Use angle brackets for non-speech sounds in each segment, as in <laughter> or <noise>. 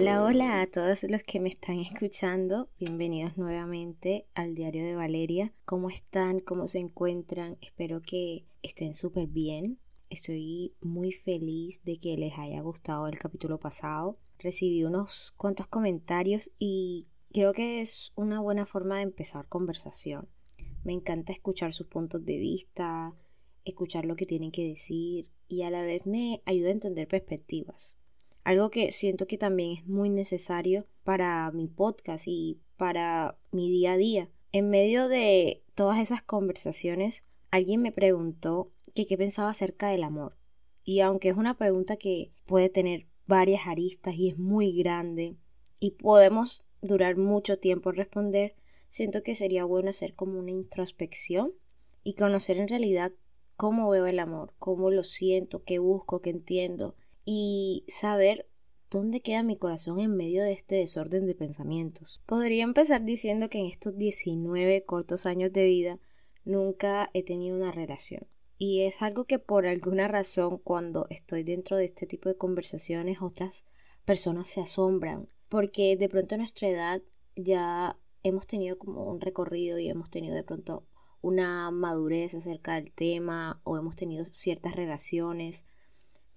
Hola, hola a todos los que me están escuchando. Bienvenidos nuevamente al diario de Valeria. ¿Cómo están? ¿Cómo se encuentran? Espero que estén súper bien. Estoy muy feliz de que les haya gustado el capítulo pasado. Recibí unos cuantos comentarios y creo que es una buena forma de empezar conversación. Me encanta escuchar sus puntos de vista, escuchar lo que tienen que decir y a la vez me ayuda a entender perspectivas. Algo que siento que también es muy necesario para mi podcast y para mi día a día. En medio de todas esas conversaciones, alguien me preguntó que qué pensaba acerca del amor. Y aunque es una pregunta que puede tener varias aristas y es muy grande y podemos durar mucho tiempo responder, siento que sería bueno hacer como una introspección y conocer en realidad cómo veo el amor, cómo lo siento, qué busco, qué entiendo y saber dónde queda mi corazón en medio de este desorden de pensamientos. Podría empezar diciendo que en estos 19 cortos años de vida nunca he tenido una relación. Y es algo que por alguna razón cuando estoy dentro de este tipo de conversaciones otras personas se asombran porque de pronto a nuestra edad ya hemos tenido como un recorrido y hemos tenido de pronto una madurez acerca del tema o hemos tenido ciertas relaciones.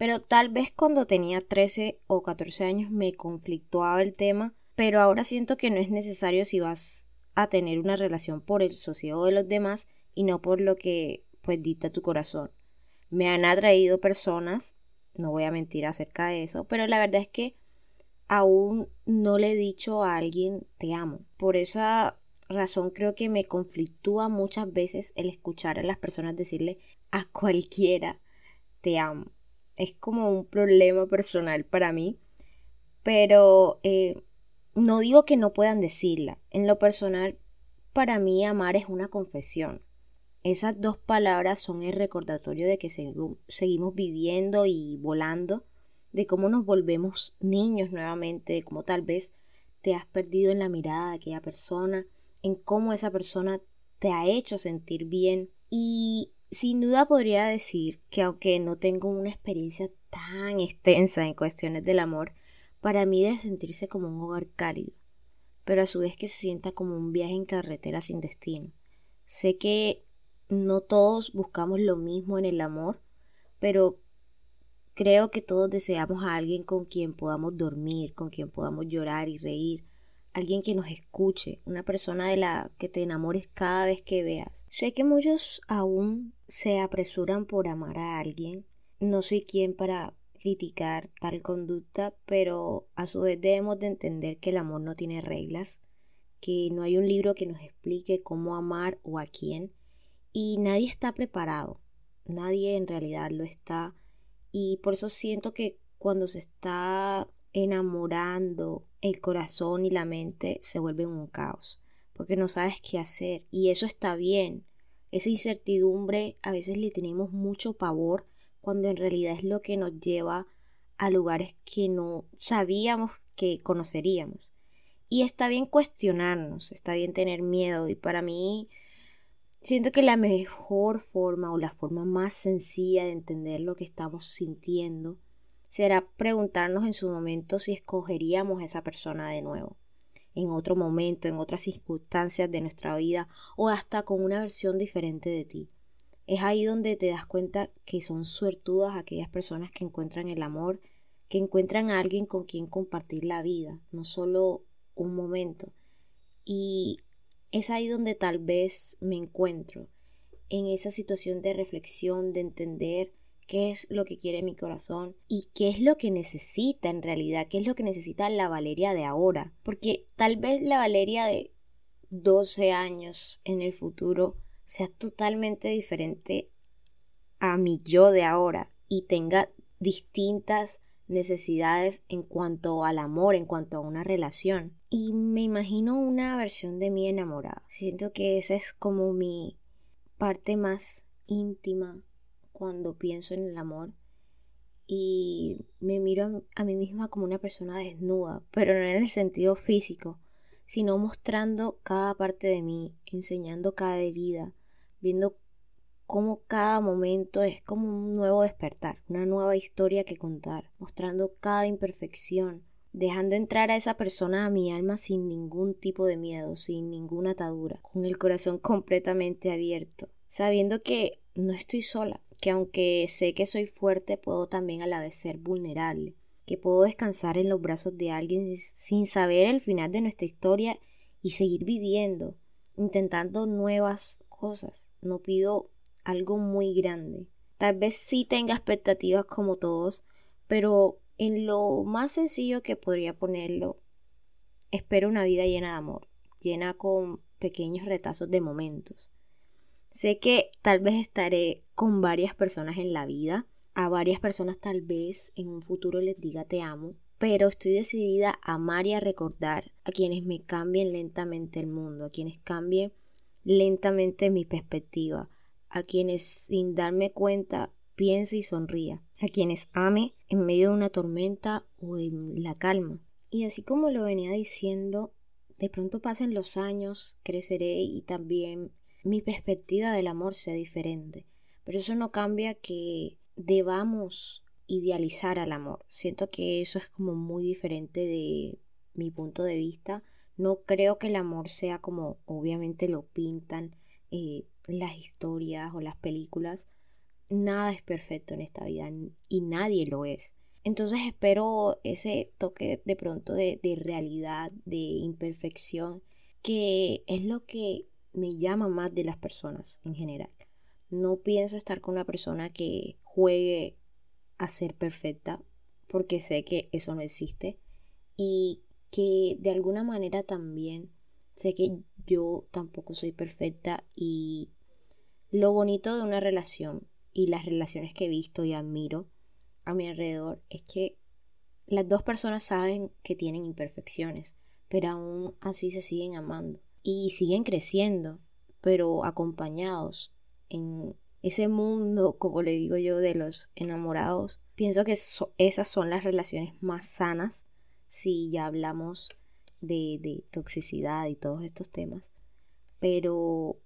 Pero tal vez cuando tenía 13 o 14 años me conflictuaba el tema, pero ahora siento que no es necesario si vas a tener una relación por el sosiego de los demás y no por lo que pues dicta tu corazón. Me han atraído personas, no voy a mentir acerca de eso, pero la verdad es que aún no le he dicho a alguien te amo. Por esa razón creo que me conflictúa muchas veces el escuchar a las personas decirle a cualquiera te amo. Es como un problema personal para mí, pero eh, no digo que no puedan decirla. En lo personal, para mí amar es una confesión. Esas dos palabras son el recordatorio de que seguimos viviendo y volando de cómo nos volvemos niños nuevamente, de cómo tal vez te has perdido en la mirada de aquella persona, en cómo esa persona te ha hecho sentir bien. Y sin duda podría decir que aunque no tengo una experiencia tan extensa en cuestiones del amor, para mí debe sentirse como un hogar cálido, pero a su vez que se sienta como un viaje en carretera sin destino. Sé que no todos buscamos lo mismo en el amor, pero Creo que todos deseamos a alguien con quien podamos dormir, con quien podamos llorar y reír, alguien que nos escuche, una persona de la que te enamores cada vez que veas. Sé que muchos aún se apresuran por amar a alguien. No soy quien para criticar tal conducta, pero a su vez debemos de entender que el amor no tiene reglas, que no hay un libro que nos explique cómo amar o a quién, y nadie está preparado, nadie en realidad lo está y por eso siento que cuando se está enamorando el corazón y la mente se vuelven un caos, porque no sabes qué hacer y eso está bien. Esa incertidumbre a veces le tenemos mucho pavor cuando en realidad es lo que nos lleva a lugares que no sabíamos que conoceríamos. Y está bien cuestionarnos, está bien tener miedo y para mí Siento que la mejor forma o la forma más sencilla de entender lo que estamos sintiendo será preguntarnos en su momento si escogeríamos a esa persona de nuevo, en otro momento, en otras circunstancias de nuestra vida o hasta con una versión diferente de ti. Es ahí donde te das cuenta que son suertudas aquellas personas que encuentran el amor, que encuentran a alguien con quien compartir la vida, no solo un momento. Y es ahí donde tal vez me encuentro, en esa situación de reflexión, de entender qué es lo que quiere mi corazón y qué es lo que necesita en realidad, qué es lo que necesita la Valeria de ahora. Porque tal vez la Valeria de 12 años en el futuro sea totalmente diferente a mi yo de ahora y tenga distintas necesidades en cuanto al amor, en cuanto a una relación. Y me imagino una versión de mí enamorada. Siento que esa es como mi parte más íntima cuando pienso en el amor. Y me miro a mí misma como una persona desnuda, pero no en el sentido físico, sino mostrando cada parte de mí, enseñando cada herida, viendo cómo cada momento es como un nuevo despertar, una nueva historia que contar, mostrando cada imperfección, dejando entrar a esa persona a mi alma sin ningún tipo de miedo, sin ninguna atadura, con el corazón <laughs> completamente abierto, sabiendo que no estoy sola, que aunque sé que soy fuerte, puedo también a la vez ser vulnerable, que puedo descansar en los brazos de alguien sin saber el final de nuestra historia y seguir viviendo, intentando nuevas cosas. No pido algo muy grande. Tal vez sí tenga expectativas como todos, pero en lo más sencillo que podría ponerlo, espero una vida llena de amor, llena con pequeños retazos de momentos. Sé que tal vez estaré con varias personas en la vida, a varias personas tal vez en un futuro les diga te amo, pero estoy decidida a amar y a recordar a quienes me cambien lentamente el mundo, a quienes cambien lentamente mi perspectiva, a quienes sin darme cuenta piense y sonría, a quienes ame en medio de una tormenta o en la calma. Y así como lo venía diciendo, de pronto pasen los años, creceré y también mi perspectiva del amor sea diferente. Pero eso no cambia que debamos idealizar al amor. Siento que eso es como muy diferente de mi punto de vista. No creo que el amor sea como obviamente lo pintan eh, las historias o las películas. Nada es perfecto en esta vida y nadie lo es. Entonces espero ese toque de pronto de, de realidad, de imperfección, que es lo que me llama más de las personas en general. No pienso estar con una persona que juegue a ser perfecta, porque sé que eso no existe y que de alguna manera también sé que yo tampoco soy perfecta y lo bonito de una relación y las relaciones que he visto y admiro a mi alrededor es que las dos personas saben que tienen imperfecciones, pero aún así se siguen amando y siguen creciendo, pero acompañados en ese mundo, como le digo yo, de los enamorados. Pienso que esas son las relaciones más sanas si ya hablamos de, de toxicidad y todos estos temas. Pero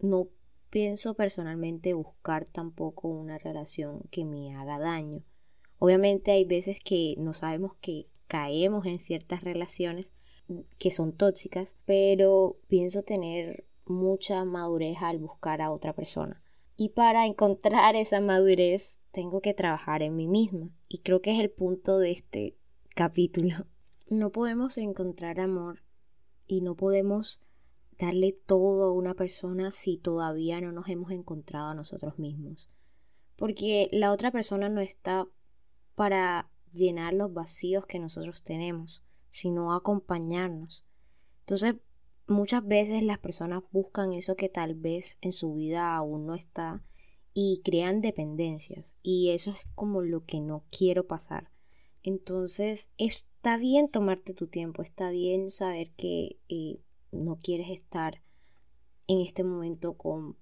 no pienso personalmente buscar tampoco una relación que me haga daño. Obviamente hay veces que no sabemos que caemos en ciertas relaciones que son tóxicas, pero pienso tener mucha madurez al buscar a otra persona. Y para encontrar esa madurez tengo que trabajar en mí misma. Y creo que es el punto de este capítulo. <laughs> No podemos encontrar amor y no podemos darle todo a una persona si todavía no nos hemos encontrado a nosotros mismos. Porque la otra persona no está para llenar los vacíos que nosotros tenemos sino acompañarnos. Entonces, muchas veces las personas buscan eso que tal vez en su vida aún no está y crean dependencias y eso es como lo que no quiero pasar. Entonces, está bien tomarte tu tiempo, está bien saber que eh, no quieres estar en este momento con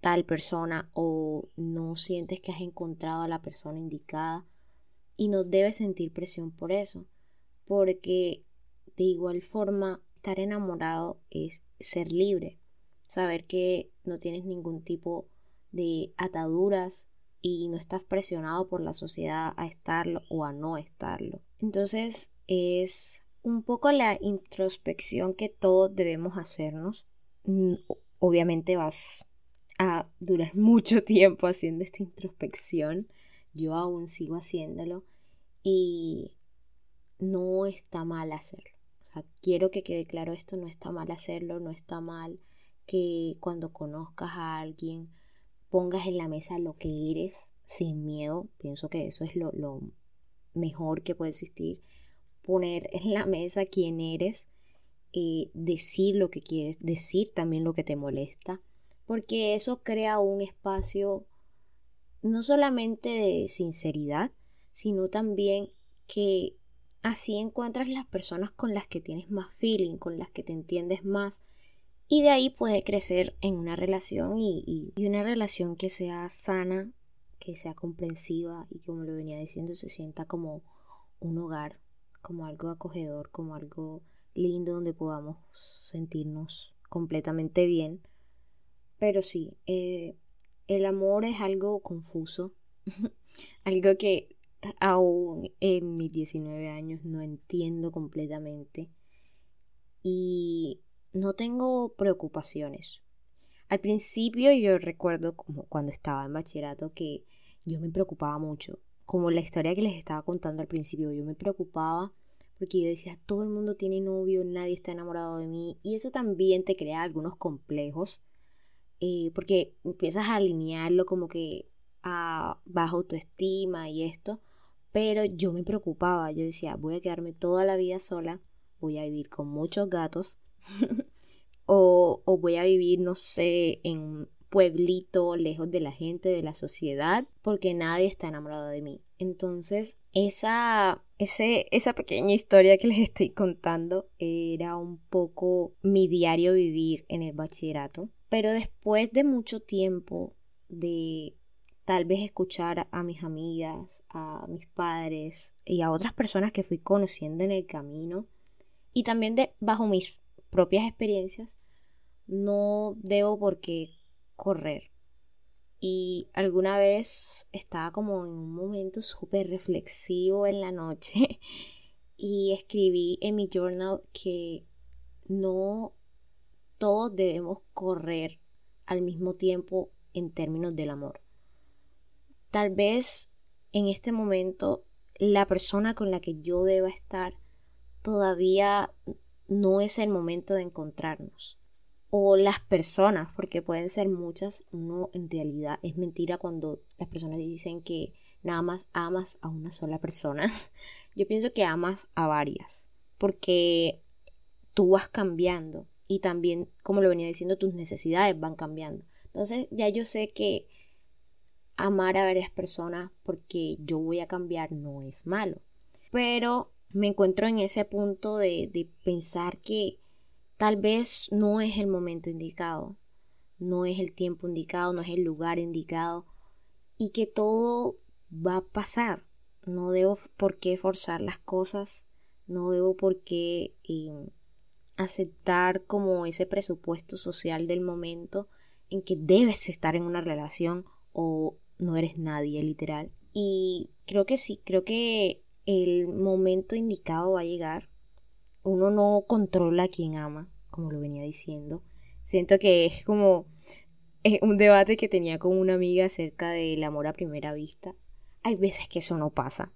tal persona o no sientes que has encontrado a la persona indicada y no debes sentir presión por eso porque de igual forma estar enamorado es ser libre, saber que no tienes ningún tipo de ataduras y no estás presionado por la sociedad a estarlo o a no estarlo. Entonces es un poco la introspección que todos debemos hacernos. Mm, obviamente vas a durar <laughs> mucho tiempo haciendo esta introspección. Yo aún sigo haciéndolo y no está mal hacerlo. Quiero que quede claro esto, no está mal hacerlo, no está mal que cuando conozcas a alguien pongas en la mesa lo que eres sin miedo. Pienso que eso es lo, lo mejor que puede existir. Poner en la mesa quién eres, eh, decir lo que quieres, decir también lo que te molesta, porque eso crea un espacio no solamente de sinceridad, sino también que Así encuentras las personas con las que tienes más feeling, con las que te entiendes más. Y de ahí puede crecer en una relación y, una relación que sea sana, que sea comprensiva y como lo venía diciendo, se sienta como un hogar, como algo acogedor, como algo lindo donde podamos sentirnos completamente bien. Pero sí, eh, el amor es algo confuso, <laughs> algo que aún en mis 19 años no entiendo completamente y no tengo preocupaciones. Al principio yo recuerdo como cuando estaba en bachillerato que yo me preocupaba mucho, como la historia que les estaba contando al principio, yo me preocupaba porque yo decía, todo el mundo tiene novio, nadie está enamorado de mí y eso también te crea algunos complejos eh, porque empiezas a alinearlo como que a baja autoestima y esto, pero yo me preocupaba, yo decía, voy a quedarme toda la vida sola, voy a vivir con muchos gatos <laughs> o, o voy a vivir, no sé, en un pueblito lejos de la gente, de la sociedad, porque nadie está enamorado de mí. Entonces, esa, esa pequeña historia que <laughs> les estoy contando era un poco mi diario vivir en el bachillerato. Pero después de mucho tiempo de tal vez escuchar a mis amigas, a mis padres y a otras personas que fui conociendo en el camino y también de bajo mis propias experiencias, no debo por qué correr. Y alguna vez estaba como en un momento súper reflexivo en la noche <laughs> y escribí en mi journal que no todos debemos correr al mismo tiempo en términos del amor. Tal vez en este momento la persona con la que yo deba estar todavía no es el momento de encontrarnos. O las personas, porque pueden ser muchas, uno en realidad es mentira cuando las personas dicen que nada más amas a una sola persona. <laughs> Yo pienso que amas a varias, porque tú vas cambiando y también, como lo venía diciendo, tus necesidades van cambiando. Entonces ya yo sé que amar a varias personas porque yo voy a cambiar no es malo. Pero me encuentro en ese punto de, de pensar que tal vez no es el momento indicado, no es el tiempo indicado, no es el lugar indicado y que todo va a pasar. No debo por qué forzar las cosas, no debo por qué eh, aceptar como ese presupuesto social del momento en que debes estar en una relación o no eres nadie, literal. Y creo que sí, creo que el momento indicado va a llegar. Uno no controla a quien ama, como lo venía diciendo. Siento que es como un debate que tenía con una amiga acerca del amor a primera vista. Hay veces que eso no pasa.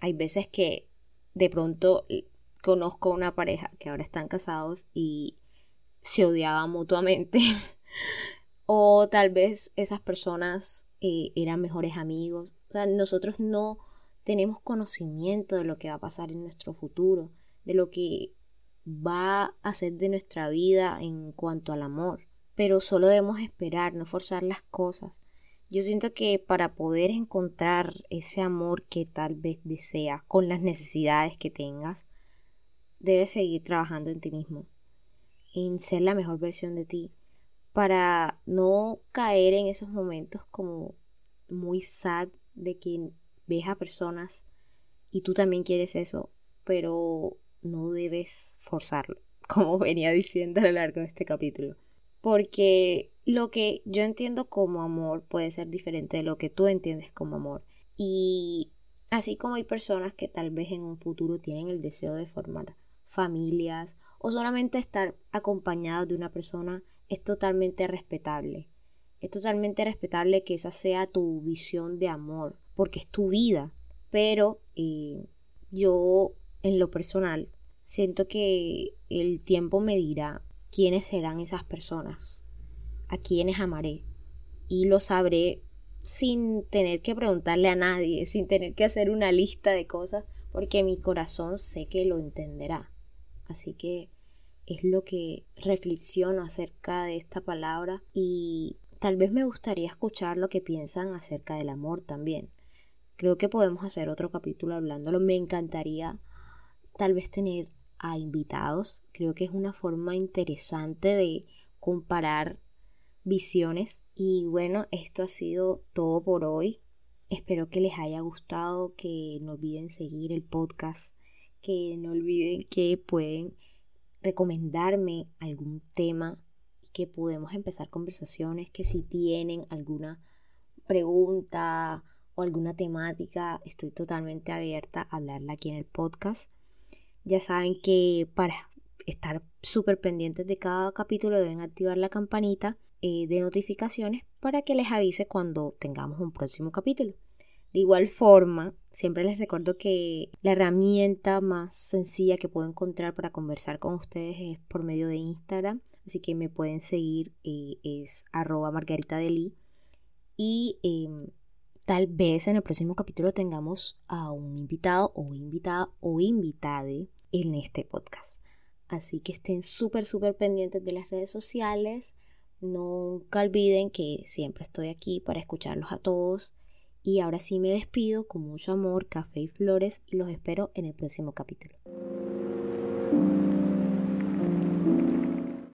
Hay veces que de pronto conozco una pareja que ahora están casados y se odiaban mutuamente. <laughs> o tal vez esas personas eh, eran mejores amigos. O sea, nosotros no tenemos conocimiento de lo que va a pasar en nuestro futuro, de lo que va a ser de nuestra vida en cuanto al amor. Pero solo debemos esperar, no forzar las cosas. Yo siento que para poder encontrar ese amor que tal vez deseas con las necesidades que tengas, debes seguir trabajando en ti mismo, en ser la mejor versión de ti, para no caer en esos momentos como muy sad de que ves a personas y tú también quieres eso, pero no debes forzarlo, <laughs> como venía diciendo a lo largo de este capítulo. Porque lo que yo entiendo como amor puede ser diferente de lo que tú entiendes como amor. Y así como hay personas que tal vez en un futuro tienen el deseo de formar familias o solamente estar acompañados de una persona es totalmente respetable. Es totalmente respetable que esa sea tu visión de amor, porque es tu vida. Pero eh, yo, en lo personal, siento que el tiempo me dirá quiénes serán esas personas, a quienes amaré. Y lo sabré sin tener que preguntarle a nadie, sin tener que hacer una lista de cosas, porque mi corazón sé que lo entenderá. Así que es lo que reflexiono acerca de esta palabra y tal vez me gustaría escuchar lo que piensan acerca del amor también. Creo que podemos hacer otro capítulo hablándolo. Me encantaría tal vez tener a invitados. Creo que es una forma interesante de comparar visiones. Y bueno, esto ha sido todo por hoy. Espero que les haya gustado, que no olviden seguir el podcast que no olviden que pueden recomendarme algún tema que podemos empezar conversaciones, que si tienen alguna pregunta o alguna temática, estoy totalmente abierta a hablarla aquí en el podcast. Ya saben que para estar súper pendientes de cada capítulo deben activar la campanita eh, de notificaciones para que les avise cuando tengamos un próximo capítulo. De igual forma, siempre les recuerdo que la herramienta más sencilla que puedo encontrar para conversar con ustedes es por medio de Instagram. Así que me pueden seguir, eh, es arroba margarita Y em, tal vez en el próximo capítulo tengamos a un invitado o invitada o invitade en este podcast. Así que estén súper, súper pendientes de las redes sociales. Nunca olviden que siempre estoy aquí para escucharlos a todos y ahora sí me despido con mucho amor, café y flores y los espero en el próximo capítulo.